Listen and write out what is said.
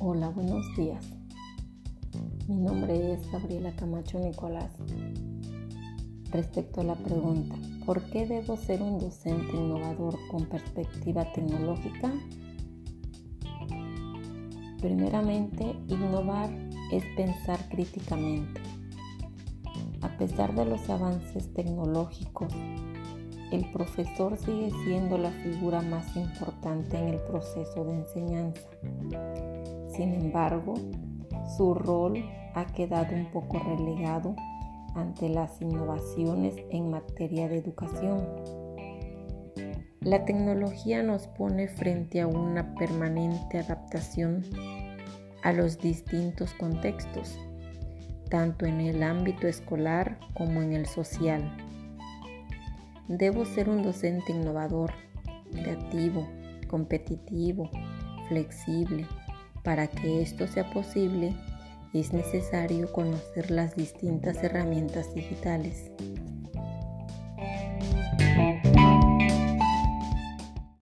Hola, buenos días. Mi nombre es Gabriela Camacho Nicolás. Respecto a la pregunta, ¿por qué debo ser un docente innovador con perspectiva tecnológica? Primeramente, innovar es pensar críticamente. A pesar de los avances tecnológicos, el profesor sigue siendo la figura más importante en el proceso de enseñanza. Sin embargo, su rol ha quedado un poco relegado ante las innovaciones en materia de educación. La tecnología nos pone frente a una permanente adaptación a los distintos contextos, tanto en el ámbito escolar como en el social. Debo ser un docente innovador, creativo, competitivo, flexible. Para que esto sea posible, es necesario conocer las distintas herramientas digitales,